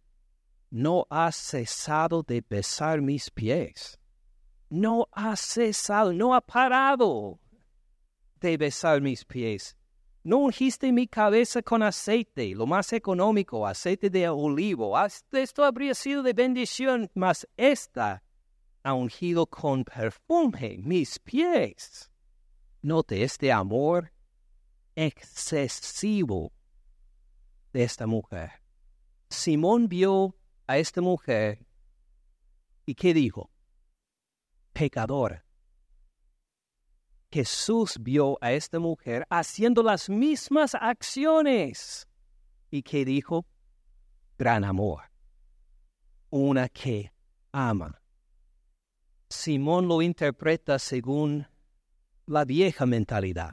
no ha cesado de besar mis pies. No ha cesado, no ha parado de besar mis pies. No ungiste mi cabeza con aceite, lo más económico, aceite de olivo. Esto habría sido de bendición, mas esta ha ungido con perfume mis pies. Note este amor excesivo de esta mujer. Simón vio a esta mujer y ¿qué dijo? Pecadora. Jesús vio a esta mujer haciendo las mismas acciones. ¿Y qué dijo? Gran amor. Una que ama. Simón lo interpreta según la vieja mentalidad.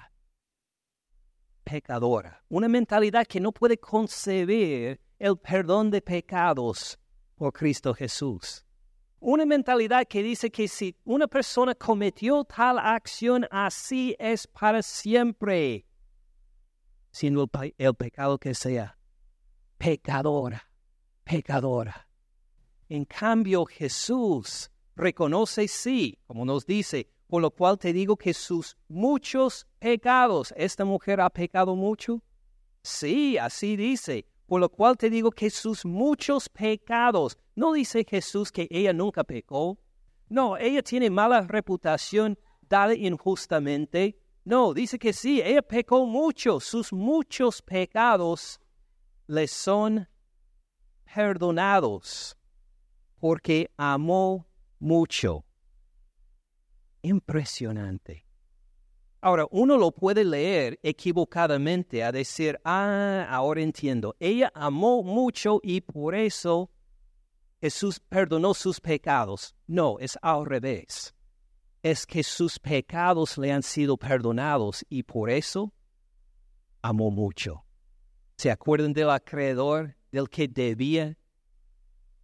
Pecadora. Una mentalidad que no puede concebir el perdón de pecados por Cristo Jesús. Una mentalidad que dice que si una persona cometió tal acción, así es para siempre, siendo el, pecado que sea. Pecadora, pecadora. En cambio, Jesús reconoce sí, como nos dice, por lo cual te digo que sus muchos pecados, ¿esta mujer ha pecado mucho? Sí, así dice, por lo cual te digo que sus muchos pecados, no dice Jesús que ella nunca pecó, no, ella tiene mala reputación dada injustamente, no, dice que sí, ella pecó mucho, sus muchos pecados le son perdonados porque amó mucho. Impresionante. Ahora, uno lo puede leer equivocadamente a decir, ah, ahora entiendo, ella amó mucho y por eso Jesús perdonó sus pecados. No, es al revés. Es que sus pecados le han sido perdonados y por eso amó mucho. ¿Se acuerdan del acreedor del que debía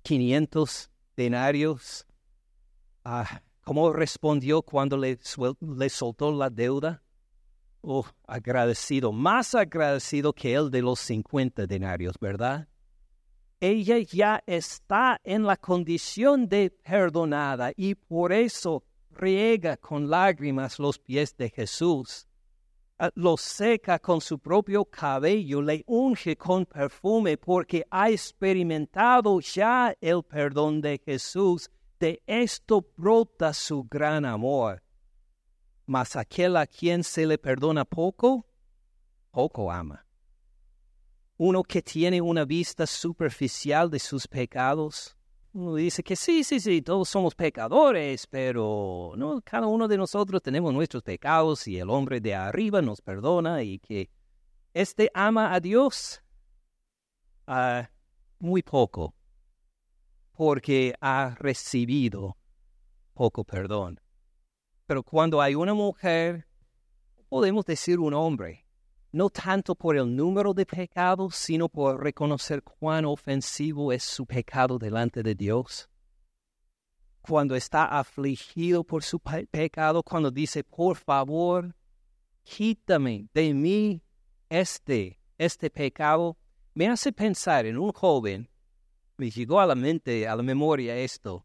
500 denarios? Ah, ¿Cómo respondió cuando le, soltó la deuda? Oh, agradecido, más agradecido que el de los 50 denarios, ¿verdad? Ella ya está en la condición de perdonada y por eso riega con lágrimas los pies de Jesús. Ah, lo seca con su propio cabello, le unge con perfume porque ha experimentado ya el perdón de Jesús. De esto brota su gran amor. Mas aquel a quien se le perdona poco, poco ama. Uno que tiene una vista superficial de sus pecados, uno dice que sí, sí, sí, todos somos pecadores, pero no, cada uno de nosotros tenemos nuestros pecados y el hombre de arriba nos perdona y que este ama a Dios uh, muy poco, porque ha recibido poco perdón. Pero cuando hay una mujer, podemos decir un hombre, no tanto por el número de pecados, sino por reconocer cuán ofensivo es su pecado delante de Dios. Cuando está afligido por su pecado, cuando dice, por favor, quítame de mí este, este pecado, me hace pensar en un joven, me llegó a la mente, a la memoria esto.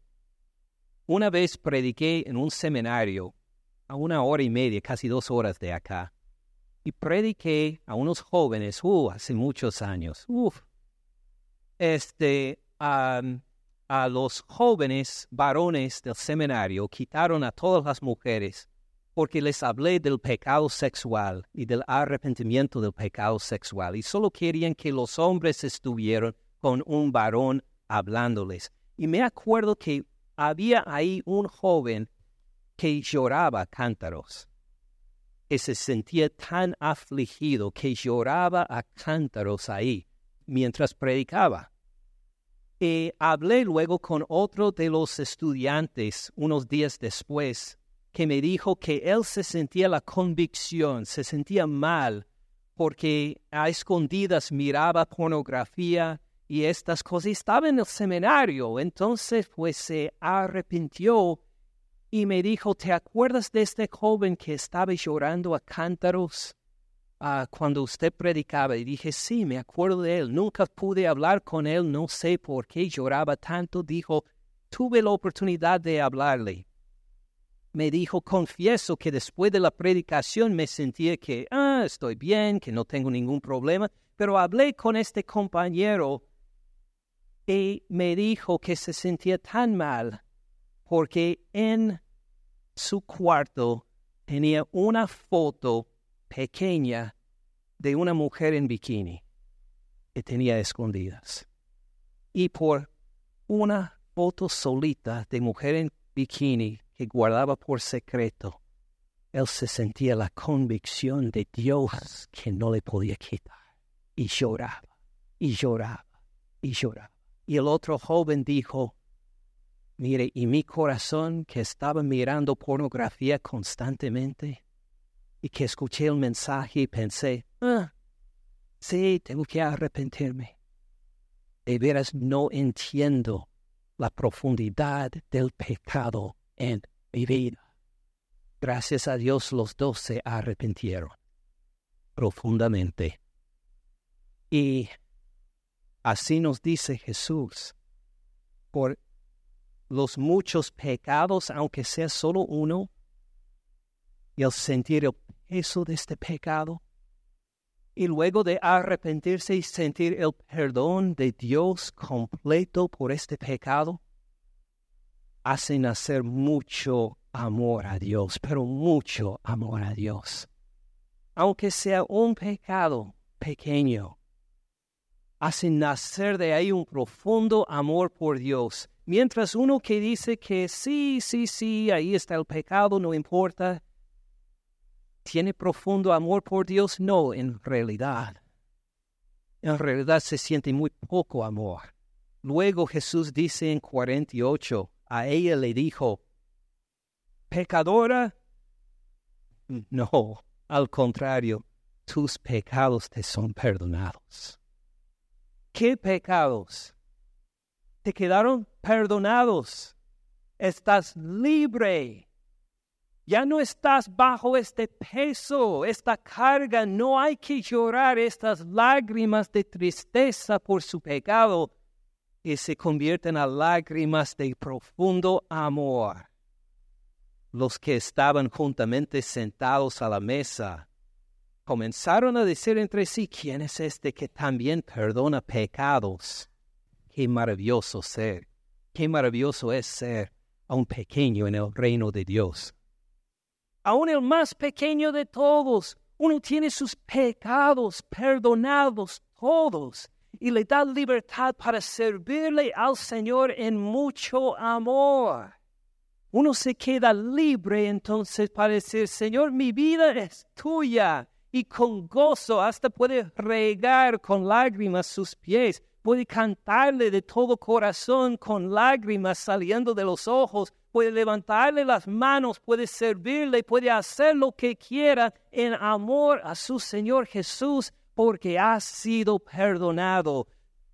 Una vez prediqué en un seminario a una hora y media, casi dos horas de acá y prediqué a unos jóvenes, uh, hace muchos años, uf, este, a los jóvenes varones del seminario quitaron a todas las mujeres porque les hablé del pecado sexual y del arrepentimiento del pecado sexual y solo querían que los hombres estuvieran con un varón hablándoles. Y me acuerdo que había ahí un joven que lloraba cántaros que se sentía tan afligido que lloraba a cántaros ahí mientras predicaba. Y hablé luego con otro de los estudiantes unos días después, que me dijo que él se sentía la convicción, se sentía mal, porque a escondidas miraba pornografía y estas cosas. Estaba en el seminario, entonces pues se arrepintió y me dijo, ¿te acuerdas de este joven que estaba llorando a cántaros ah, cuando usted predicaba? Y dije, sí, me acuerdo de él. Nunca pude hablar con él, no sé por qué lloraba tanto. Dijo, tuve la oportunidad de hablarle. Me dijo, confieso que después de la predicación me sentía que, ah, estoy bien, que no tengo ningún problema, pero hablé con este compañero y me dijo que se sentía tan mal porque en su cuarto tenía una foto pequeña de una mujer en bikini que tenía escondidas. Y por una foto solita de mujer en bikini que guardaba por secreto, él se sentía la convicción de Dios que no le podía quitar. Y lloraba, y lloraba, y lloraba. Y el otro joven dijo, Mire, y mi corazón que estaba mirando pornografía constantemente y que escuché el mensaje y pensé, ah, sí, tengo que arrepentirme. De veras no entiendo la profundidad del pecado en mi vida. Gracias a Dios los dos se arrepintieron profundamente. Y así nos dice Jesús, por los muchos pecados, aunque sea solo uno, y el sentir el peso de este pecado, y luego de arrepentirse y sentir el perdón de Dios completo por este pecado, hace nacer mucho amor a Dios, pero mucho amor a Dios. Aunque sea un pecado pequeño, hace nacer de ahí un profundo amor por Dios Mientras uno que dice que sí, sí, sí, ahí está el pecado, no importa, tiene profundo amor por Dios, no, en realidad. En realidad se siente muy poco amor. Luego Jesús dice en 48, a ella le dijo, pecadora, no, al contrario, tus pecados te son perdonados. ¿Qué pecados? Te quedaron perdonados. Estás libre. Ya no estás bajo este peso, esta carga. No hay que llorar estas lágrimas de tristeza por su pecado y se convierten a lágrimas de profundo amor. Los que estaban juntamente sentados a la mesa comenzaron a decir entre sí, ¿quién es este que también perdona pecados? Qué maravilloso ser, qué maravilloso es ser a un pequeño en el reino de Dios. Aún el más pequeño de todos, uno tiene sus pecados perdonados todos y le da libertad para servirle al Señor en mucho amor. Uno se queda libre entonces para decir, Señor, mi vida es tuya. Y con gozo hasta puede regar con lágrimas sus pies, puede cantarle de todo corazón con lágrimas saliendo de los ojos, puede levantarle las manos, puede servirle, puede hacer lo que quiera en amor a su Señor Jesús porque has sido perdonado.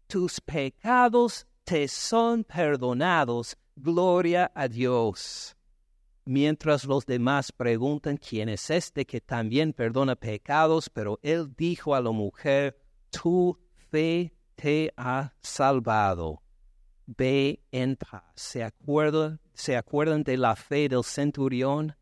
Tus pecados te son perdonados. Gloria a Dios. Mientras los demás preguntan quién es este que también perdona pecados, pero él dijo a la mujer, tu fe te ha salvado. Ve en paz. ¿Se acuerdan, ¿Se acuerdan de la fe del centurión?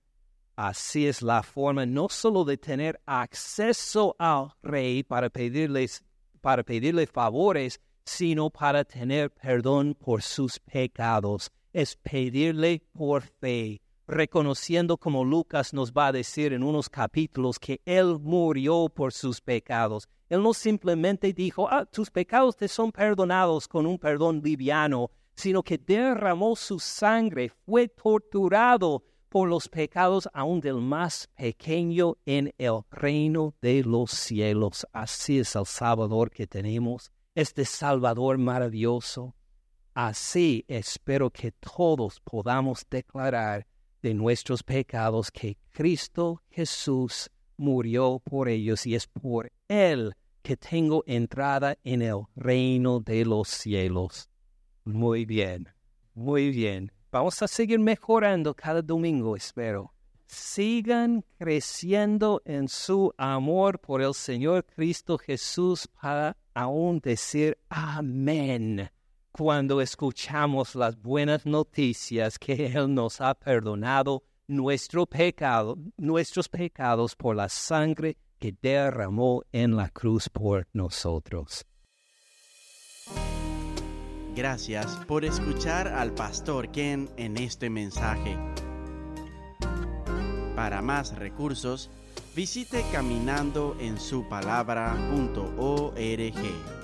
Así es la forma no solo de tener acceso al rey para, pedirles, para pedirle favores, sino para tener perdón por sus pecados. Es pedirle por fe, reconociendo como Lucas nos va a decir en unos capítulos que Él murió por sus pecados. Él no simplemente dijo, ah, tus pecados te son perdonados con un perdón liviano, sino que derramó su sangre, fue torturado por los pecados aún del más pequeño en el reino de los cielos. Así es el Salvador que tenemos, este Salvador maravilloso. Así espero que todos podamos declarar de nuestros pecados que Cristo Jesús murió por ellos y es por Él que tengo entrada en el reino de los cielos. Muy bien, muy bien. Vamos a seguir mejorando cada domingo, espero. Sigan creciendo en su amor por el Señor Cristo Jesús para aún decir amén cuando escuchamos las buenas noticias que Él nos ha perdonado nuestro pecado, nuestros pecados por la sangre que derramó en la cruz por nosotros. Gracias por escuchar al pastor Ken en este mensaje. Para más recursos, visite caminandoensupalabra.org.